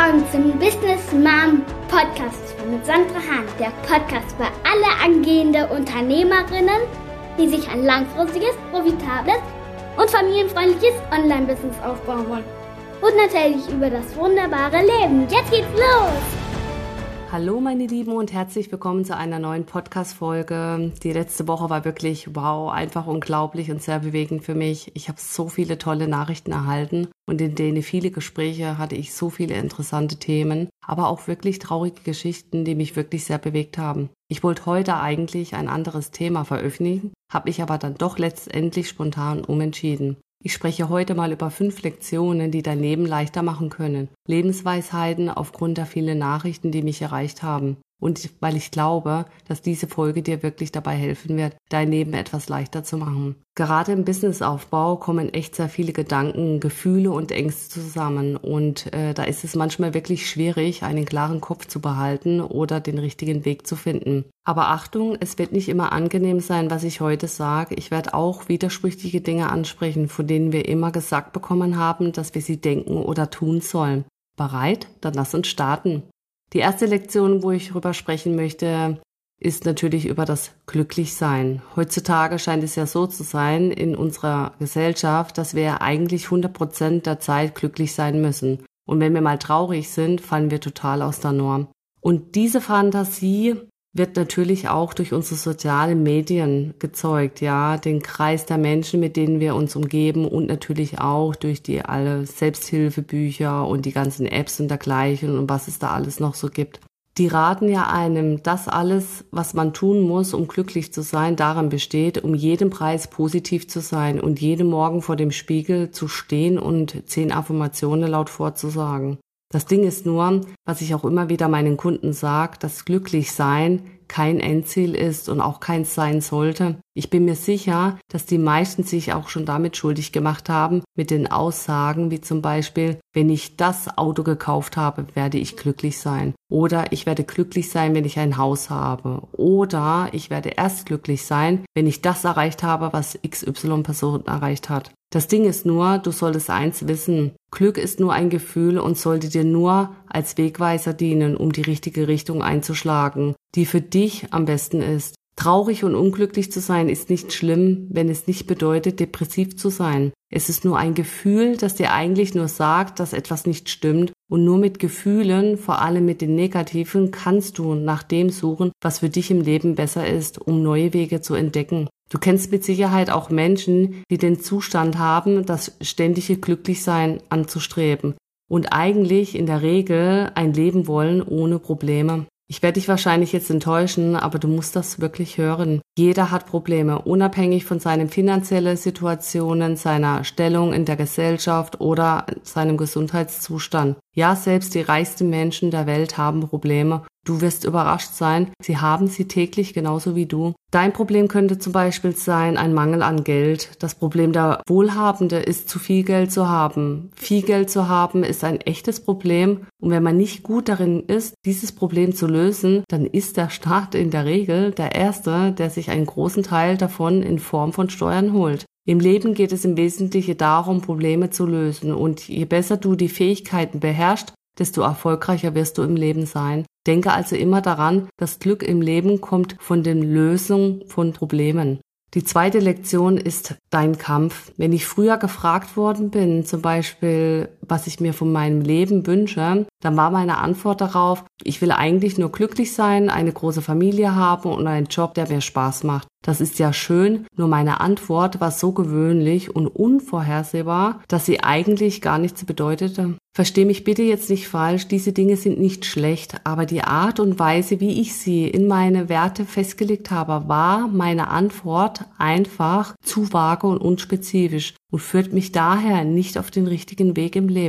willkommen zum Business Mom Podcast mit Sandra Hahn. Der Podcast für alle angehende Unternehmerinnen, die sich ein langfristiges, profitables und familienfreundliches Online-Business aufbauen wollen. Und natürlich über das wunderbare Leben. Jetzt geht's los! Hallo meine Lieben und herzlich willkommen zu einer neuen Podcast-Folge. Die letzte Woche war wirklich wow, einfach unglaublich und sehr bewegend für mich. Ich habe so viele tolle Nachrichten erhalten und in denen viele Gespräche hatte ich so viele interessante Themen, aber auch wirklich traurige Geschichten, die mich wirklich sehr bewegt haben. Ich wollte heute eigentlich ein anderes Thema veröffentlichen, habe mich aber dann doch letztendlich spontan umentschieden. Ich spreche heute mal über fünf Lektionen, die dein Leben leichter machen können. Lebensweisheiten aufgrund der vielen Nachrichten, die mich erreicht haben. Und weil ich glaube, dass diese Folge dir wirklich dabei helfen wird, dein Leben etwas leichter zu machen. Gerade im Businessaufbau kommen echt sehr viele Gedanken, Gefühle und Ängste zusammen. Und äh, da ist es manchmal wirklich schwierig, einen klaren Kopf zu behalten oder den richtigen Weg zu finden. Aber Achtung, es wird nicht immer angenehm sein, was ich heute sage. Ich werde auch widersprüchliche Dinge ansprechen, von denen wir immer gesagt bekommen haben, dass wir sie denken oder tun sollen. Bereit? Dann lass uns starten. Die erste Lektion, wo ich darüber sprechen möchte, ist natürlich über das Glücklichsein. Heutzutage scheint es ja so zu sein in unserer Gesellschaft, dass wir eigentlich 100 Prozent der Zeit glücklich sein müssen. Und wenn wir mal traurig sind, fallen wir total aus der Norm. Und diese Fantasie wird natürlich auch durch unsere sozialen Medien gezeugt, ja, den Kreis der Menschen, mit denen wir uns umgeben und natürlich auch durch die alle Selbsthilfebücher und die ganzen Apps und dergleichen und was es da alles noch so gibt. Die raten ja einem, dass alles, was man tun muss, um glücklich zu sein, daran besteht, um jeden Preis positiv zu sein und jeden Morgen vor dem Spiegel zu stehen und zehn Affirmationen laut vorzusagen. Das Ding ist nur, was ich auch immer wieder meinen Kunden sage, dass glücklich sein kein Endziel ist und auch keins sein sollte. Ich bin mir sicher, dass die meisten sich auch schon damit schuldig gemacht haben, mit den Aussagen wie zum Beispiel, wenn ich das Auto gekauft habe, werde ich glücklich sein. Oder ich werde glücklich sein, wenn ich ein Haus habe. Oder ich werde erst glücklich sein, wenn ich das erreicht habe, was XY Person erreicht hat. Das Ding ist nur, du solltest eins wissen. Glück ist nur ein Gefühl und sollte dir nur als Wegweiser dienen, um die richtige Richtung einzuschlagen, die für dich am besten ist. Traurig und unglücklich zu sein ist nicht schlimm, wenn es nicht bedeutet, depressiv zu sein. Es ist nur ein Gefühl, das dir eigentlich nur sagt, dass etwas nicht stimmt und nur mit Gefühlen, vor allem mit den negativen, kannst du nach dem suchen, was für dich im Leben besser ist, um neue Wege zu entdecken. Du kennst mit Sicherheit auch Menschen, die den Zustand haben, das ständige Glücklichsein anzustreben und eigentlich in der Regel ein Leben wollen ohne Probleme. Ich werde dich wahrscheinlich jetzt enttäuschen, aber du musst das wirklich hören. Jeder hat Probleme, unabhängig von seinen finanziellen Situationen, seiner Stellung in der Gesellschaft oder seinem Gesundheitszustand. Ja, selbst die reichsten Menschen der Welt haben Probleme Du wirst überrascht sein, sie haben sie täglich genauso wie du. Dein Problem könnte zum Beispiel sein ein Mangel an Geld. Das Problem der Wohlhabende ist zu viel Geld zu haben. Viel Geld zu haben ist ein echtes Problem und wenn man nicht gut darin ist, dieses Problem zu lösen, dann ist der Staat in der Regel der Erste, der sich einen großen Teil davon in Form von Steuern holt. Im Leben geht es im Wesentlichen darum, Probleme zu lösen und je besser du die Fähigkeiten beherrschst, desto erfolgreicher wirst du im Leben sein. Denke also immer daran, das Glück im Leben kommt von den Lösungen von Problemen. Die zweite Lektion ist dein Kampf. Wenn ich früher gefragt worden bin, zum Beispiel, was ich mir von meinem Leben wünsche, dann war meine Antwort darauf, ich will eigentlich nur glücklich sein, eine große Familie haben und einen Job, der mir Spaß macht. Das ist ja schön, nur meine Antwort war so gewöhnlich und unvorhersehbar, dass sie eigentlich gar nichts bedeutete. Versteh mich bitte jetzt nicht falsch, diese Dinge sind nicht schlecht, aber die Art und Weise, wie ich sie in meine Werte festgelegt habe, war meine Antwort einfach zu vage und unspezifisch und führt mich daher nicht auf den richtigen Weg im Leben.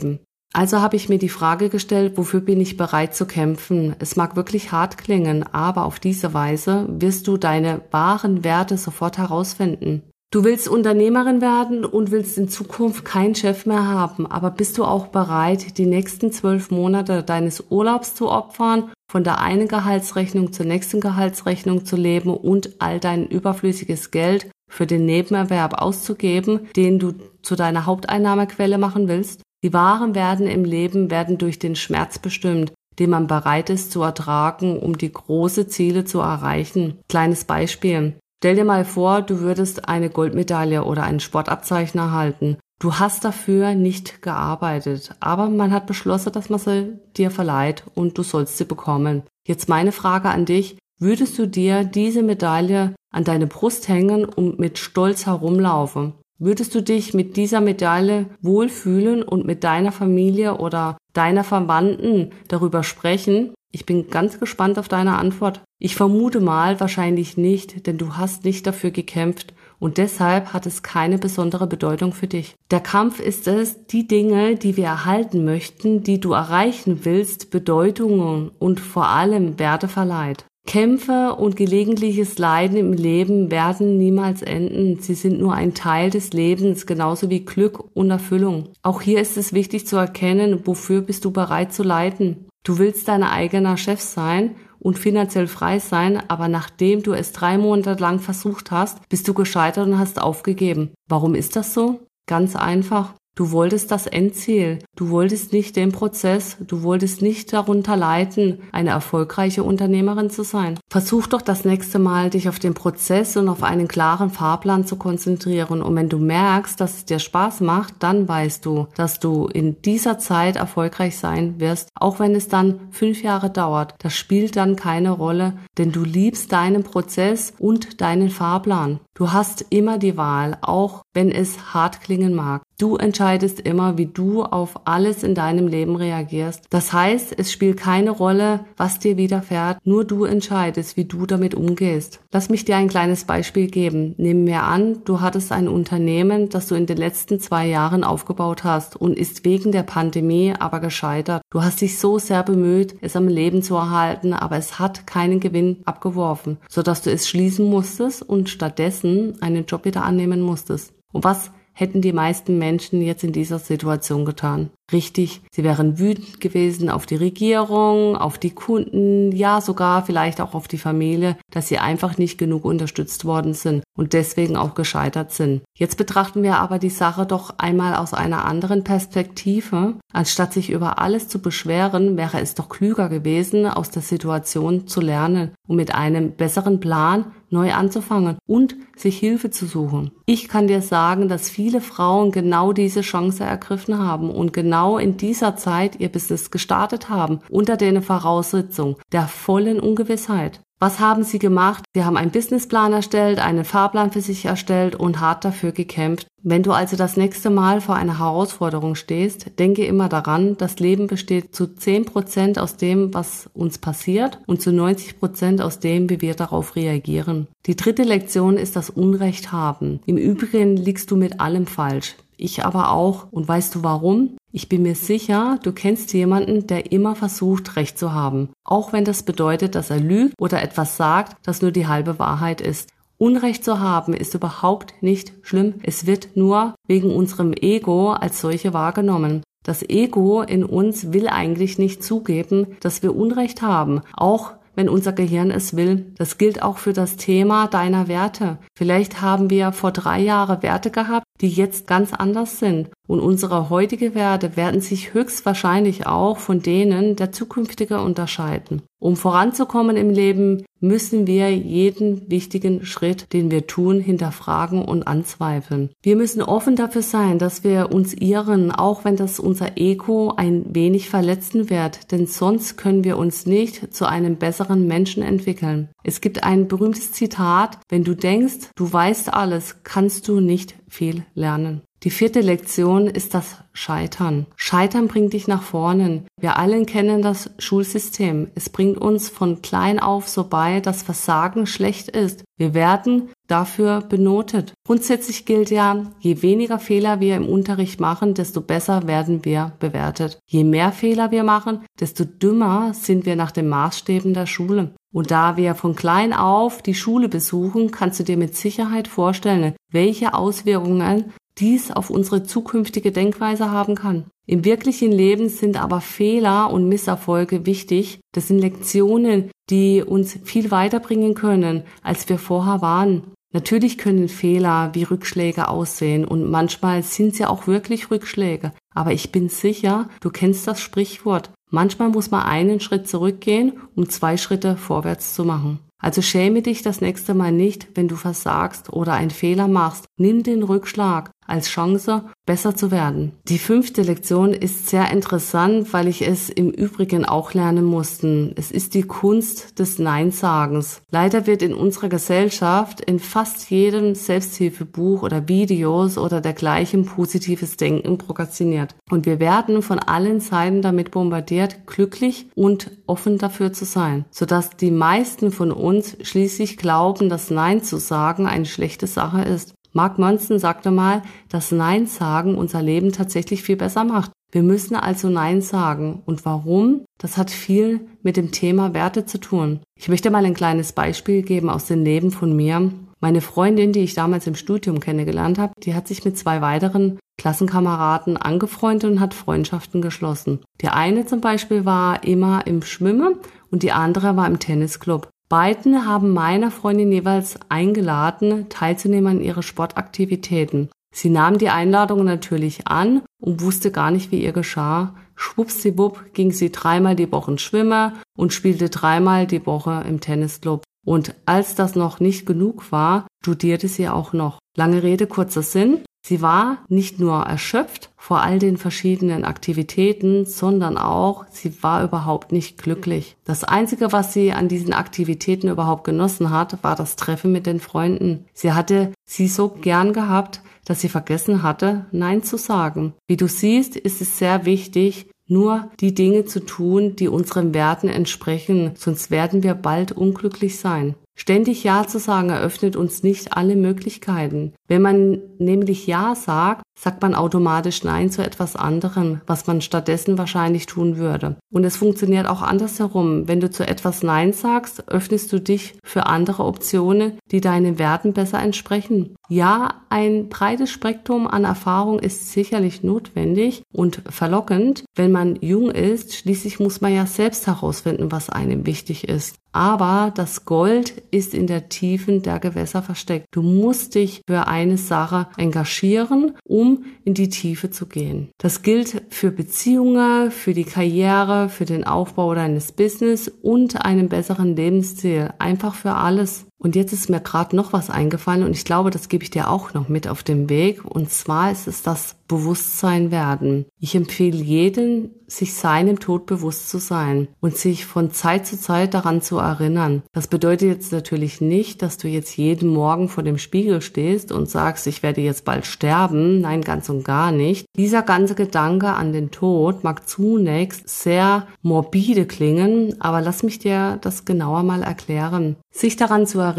Also habe ich mir die Frage gestellt, wofür bin ich bereit zu kämpfen? Es mag wirklich hart klingen, aber auf diese Weise wirst du deine wahren Werte sofort herausfinden. Du willst Unternehmerin werden und willst in Zukunft keinen Chef mehr haben, aber bist du auch bereit, die nächsten zwölf Monate deines Urlaubs zu opfern, von der einen Gehaltsrechnung zur nächsten Gehaltsrechnung zu leben und all dein überflüssiges Geld für den Nebenerwerb auszugeben, den du zu deiner Haupteinnahmequelle machen willst? Die wahren Werden im Leben werden durch den Schmerz bestimmt, den man bereit ist zu ertragen, um die große Ziele zu erreichen. Kleines Beispiel. Stell dir mal vor, du würdest eine Goldmedaille oder ein Sportabzeichen erhalten. Du hast dafür nicht gearbeitet, aber man hat beschlossen, dass man sie dir verleiht und du sollst sie bekommen. Jetzt meine Frage an dich. Würdest du dir diese Medaille an deine Brust hängen und mit Stolz herumlaufen? Würdest du dich mit dieser Medaille wohlfühlen und mit deiner Familie oder deiner Verwandten darüber sprechen? Ich bin ganz gespannt auf deine Antwort. Ich vermute mal wahrscheinlich nicht, denn du hast nicht dafür gekämpft und deshalb hat es keine besondere Bedeutung für dich. Der Kampf ist es, die Dinge, die wir erhalten möchten, die du erreichen willst, Bedeutungen und vor allem Werte verleiht. Kämpfe und gelegentliches Leiden im Leben werden niemals enden. Sie sind nur ein Teil des Lebens, genauso wie Glück und Erfüllung. Auch hier ist es wichtig zu erkennen, wofür bist du bereit zu leiden. Du willst dein eigener Chef sein und finanziell frei sein, aber nachdem du es drei Monate lang versucht hast, bist du gescheitert und hast aufgegeben. Warum ist das so? Ganz einfach. Du wolltest das Endziel, du wolltest nicht den Prozess, du wolltest nicht darunter leiden, eine erfolgreiche Unternehmerin zu sein. Versuch doch das nächste Mal, dich auf den Prozess und auf einen klaren Fahrplan zu konzentrieren. Und wenn du merkst, dass es dir Spaß macht, dann weißt du, dass du in dieser Zeit erfolgreich sein wirst, auch wenn es dann fünf Jahre dauert. Das spielt dann keine Rolle, denn du liebst deinen Prozess und deinen Fahrplan. Du hast immer die Wahl, auch wenn es hart klingen mag. Du entscheidest immer, wie du auf alles in deinem Leben reagierst. Das heißt, es spielt keine Rolle, was dir widerfährt, nur du entscheidest, wie du damit umgehst. Lass mich dir ein kleines Beispiel geben. Nehmen wir an, du hattest ein Unternehmen, das du in den letzten zwei Jahren aufgebaut hast und ist wegen der Pandemie aber gescheitert. Du hast dich so sehr bemüht, es am Leben zu erhalten, aber es hat keinen Gewinn abgeworfen, sodass du es schließen musstest und stattdessen einen Job wieder annehmen musstest. Und was hätten die meisten Menschen jetzt in dieser Situation getan? Richtig, sie wären wütend gewesen auf die Regierung, auf die Kunden, ja sogar vielleicht auch auf die Familie, dass sie einfach nicht genug unterstützt worden sind und deswegen auch gescheitert sind. Jetzt betrachten wir aber die Sache doch einmal aus einer anderen Perspektive. Anstatt sich über alles zu beschweren, wäre es doch klüger gewesen, aus der Situation zu lernen und mit einem besseren Plan neu anzufangen und sich Hilfe zu suchen. Ich kann dir sagen, dass viele Frauen genau diese Chance ergriffen haben und genau in dieser Zeit ihr Business gestartet haben, unter den Voraussetzungen der vollen Ungewissheit. Was haben sie gemacht? Sie haben einen Businessplan erstellt, einen Fahrplan für sich erstellt und hart dafür gekämpft. Wenn du also das nächste Mal vor einer Herausforderung stehst, denke immer daran, das Leben besteht zu 10% aus dem, was uns passiert und zu 90% aus dem, wie wir darauf reagieren. Die dritte Lektion ist das Unrecht haben. Im Übrigen liegst du mit allem falsch ich aber auch. Und weißt du warum? Ich bin mir sicher, du kennst jemanden, der immer versucht, Recht zu haben. Auch wenn das bedeutet, dass er lügt oder etwas sagt, das nur die halbe Wahrheit ist. Unrecht zu haben ist überhaupt nicht schlimm. Es wird nur wegen unserem Ego als solche wahrgenommen. Das Ego in uns will eigentlich nicht zugeben, dass wir Unrecht haben, auch wenn unser Gehirn es will. Das gilt auch für das Thema deiner Werte. Vielleicht haben wir vor drei Jahren Werte gehabt, die jetzt ganz anders sind. Und unsere heutige Werte werden sich höchstwahrscheinlich auch von denen der zukünftigen unterscheiden. Um voranzukommen im Leben, müssen wir jeden wichtigen Schritt, den wir tun, hinterfragen und anzweifeln. Wir müssen offen dafür sein, dass wir uns irren, auch wenn das unser Ego ein wenig verletzen wird, denn sonst können wir uns nicht zu einem besseren Menschen entwickeln. Es gibt ein berühmtes Zitat, wenn du denkst, du weißt alles, kannst du nicht viel lernen. Die vierte Lektion ist das Scheitern. Scheitern bringt dich nach vorne. Wir allen kennen das Schulsystem. Es bringt uns von klein auf so bei, dass Versagen schlecht ist. Wir werden dafür benotet. Grundsätzlich gilt ja, je weniger Fehler wir im Unterricht machen, desto besser werden wir bewertet. Je mehr Fehler wir machen, desto dümmer sind wir nach den Maßstäben der Schule. Und da wir von klein auf die Schule besuchen, kannst du dir mit Sicherheit vorstellen, welche Auswirkungen dies auf unsere zukünftige Denkweise haben kann. Im wirklichen Leben sind aber Fehler und Misserfolge wichtig. Das sind Lektionen, die uns viel weiterbringen können, als wir vorher waren. Natürlich können Fehler wie Rückschläge aussehen und manchmal sind sie auch wirklich Rückschläge. Aber ich bin sicher, du kennst das Sprichwort. Manchmal muss man einen Schritt zurückgehen, um zwei Schritte vorwärts zu machen. Also schäme dich das nächste Mal nicht, wenn du versagst oder einen Fehler machst. Nimm den Rückschlag als Chance, besser zu werden. Die fünfte Lektion ist sehr interessant, weil ich es im Übrigen auch lernen musste. Es ist die Kunst des Neinsagens. Leider wird in unserer Gesellschaft in fast jedem Selbsthilfebuch oder Videos oder dergleichen positives Denken prokrastiniert. Und wir werden von allen Seiten damit bombardiert, glücklich und offen dafür zu sein, sodass die meisten von uns schließlich glauben, dass Nein zu sagen eine schlechte Sache ist. Mark Monson sagte mal, dass Nein sagen unser Leben tatsächlich viel besser macht. Wir müssen also Nein sagen. Und warum? Das hat viel mit dem Thema Werte zu tun. Ich möchte mal ein kleines Beispiel geben aus dem Leben von mir. Meine Freundin, die ich damals im Studium kennengelernt habe, die hat sich mit zwei weiteren Klassenkameraden angefreundet und hat Freundschaften geschlossen. Die eine zum Beispiel war immer im Schwimmen und die andere war im Tennisclub. Beiden haben meiner Freundin jeweils eingeladen, teilzunehmen an ihre Sportaktivitäten. Sie nahm die Einladung natürlich an und wusste gar nicht, wie ihr geschah. Schwuppsdiwupp ging sie dreimal die Woche schwimmen und spielte dreimal die Woche im Tennisclub. Und als das noch nicht genug war, studierte sie auch noch. Lange Rede, kurzer Sinn. Sie war nicht nur erschöpft vor all den verschiedenen Aktivitäten, sondern auch, sie war überhaupt nicht glücklich. Das Einzige, was sie an diesen Aktivitäten überhaupt genossen hat, war das Treffen mit den Freunden. Sie hatte sie so gern gehabt, dass sie vergessen hatte, Nein zu sagen. Wie du siehst, ist es sehr wichtig, nur die Dinge zu tun, die unseren Werten entsprechen, sonst werden wir bald unglücklich sein. Ständig Ja zu sagen eröffnet uns nicht alle Möglichkeiten. Wenn man nämlich Ja sagt, sagt man automatisch Nein zu etwas anderem, was man stattdessen wahrscheinlich tun würde. Und es funktioniert auch andersherum. Wenn du zu etwas Nein sagst, öffnest du dich für andere Optionen, die deinen Werten besser entsprechen. Ja, ein breites Spektrum an Erfahrung ist sicherlich notwendig und verlockend, wenn man jung ist. Schließlich muss man ja selbst herausfinden, was einem wichtig ist. Aber das Gold ist in der Tiefen der Gewässer versteckt. Du musst dich für eine Sache engagieren, um in die Tiefe zu gehen. Das gilt für Beziehungen, für die Karriere, für den Aufbau deines Business und einen besseren Lebensstil. Einfach für alles. Und jetzt ist mir gerade noch was eingefallen und ich glaube, das gebe ich dir auch noch mit auf dem Weg. Und zwar ist es das Bewusstsein werden. Ich empfehle jeden, sich seinem Tod bewusst zu sein und sich von Zeit zu Zeit daran zu erinnern. Das bedeutet jetzt natürlich nicht, dass du jetzt jeden Morgen vor dem Spiegel stehst und sagst, ich werde jetzt bald sterben. Nein, ganz und gar nicht. Dieser ganze Gedanke an den Tod mag zunächst sehr morbide klingen, aber lass mich dir das genauer mal erklären. Sich daran zu erinnern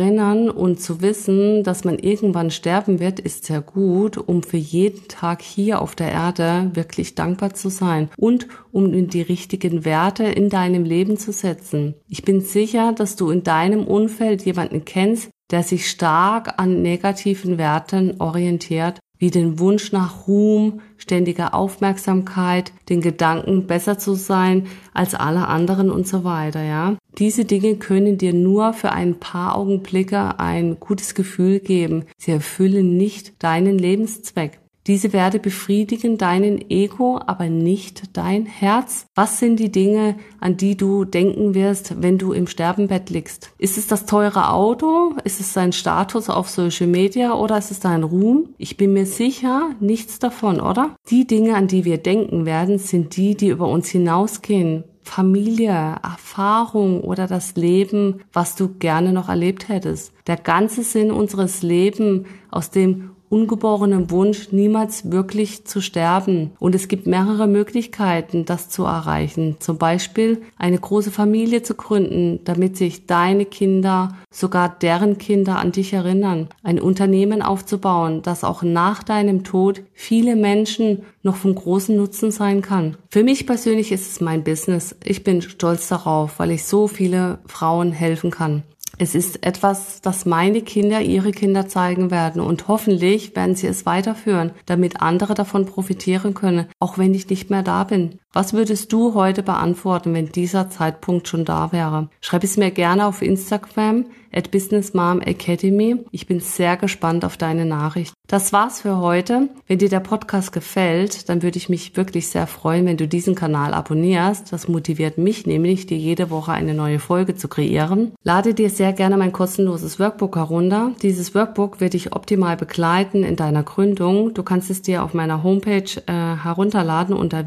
und zu wissen, dass man irgendwann sterben wird, ist sehr gut, um für jeden Tag hier auf der Erde wirklich dankbar zu sein und um die richtigen Werte in deinem Leben zu setzen. Ich bin sicher, dass du in deinem Umfeld jemanden kennst, der sich stark an negativen Werten orientiert wie den Wunsch nach Ruhm, ständiger Aufmerksamkeit, den Gedanken, besser zu sein als alle anderen und so weiter, ja. Diese Dinge können dir nur für ein paar Augenblicke ein gutes Gefühl geben. Sie erfüllen nicht deinen Lebenszweck. Diese Werte befriedigen deinen Ego, aber nicht dein Herz. Was sind die Dinge, an die du denken wirst, wenn du im Sterbenbett liegst? Ist es das teure Auto? Ist es dein Status auf Social Media oder ist es dein Ruhm? Ich bin mir sicher, nichts davon, oder? Die Dinge, an die wir denken werden, sind die, die über uns hinausgehen. Familie, Erfahrung oder das Leben, was du gerne noch erlebt hättest. Der ganze Sinn unseres Lebens, aus dem ungeborenen Wunsch, niemals wirklich zu sterben. Und es gibt mehrere Möglichkeiten, das zu erreichen. Zum Beispiel eine große Familie zu gründen, damit sich deine Kinder, sogar deren Kinder an dich erinnern. Ein Unternehmen aufzubauen, das auch nach deinem Tod viele Menschen noch von großen Nutzen sein kann. Für mich persönlich ist es mein Business. Ich bin stolz darauf, weil ich so viele Frauen helfen kann. Es ist etwas, das meine Kinder ihre Kinder zeigen werden und hoffentlich werden sie es weiterführen, damit andere davon profitieren können, auch wenn ich nicht mehr da bin. Was würdest du heute beantworten, wenn dieser Zeitpunkt schon da wäre? Schreib es mir gerne auf Instagram at Business Mom Academy. Ich bin sehr gespannt auf deine Nachricht. Das war's für heute. Wenn dir der Podcast gefällt, dann würde ich mich wirklich sehr freuen, wenn du diesen Kanal abonnierst. Das motiviert mich nämlich, dir jede Woche eine neue Folge zu kreieren. Lade dir sehr gerne mein kostenloses Workbook herunter. Dieses Workbook wird dich optimal begleiten in deiner Gründung. Du kannst es dir auf meiner Homepage äh, herunterladen unter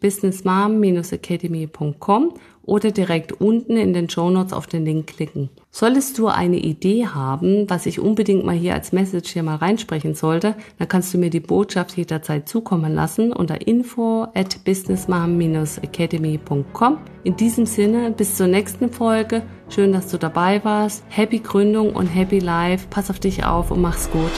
www.businessmom-academy.com oder direkt unten in den Show Notes auf den Link klicken. Solltest du eine Idee haben, was ich unbedingt mal hier als Message hier mal reinsprechen sollte, dann kannst du mir die Botschaft jederzeit zukommen lassen unter info at businessmom-academy.com. In diesem Sinne, bis zur nächsten Folge. Schön, dass du dabei warst. Happy Gründung und Happy Life. Pass auf dich auf und mach's gut.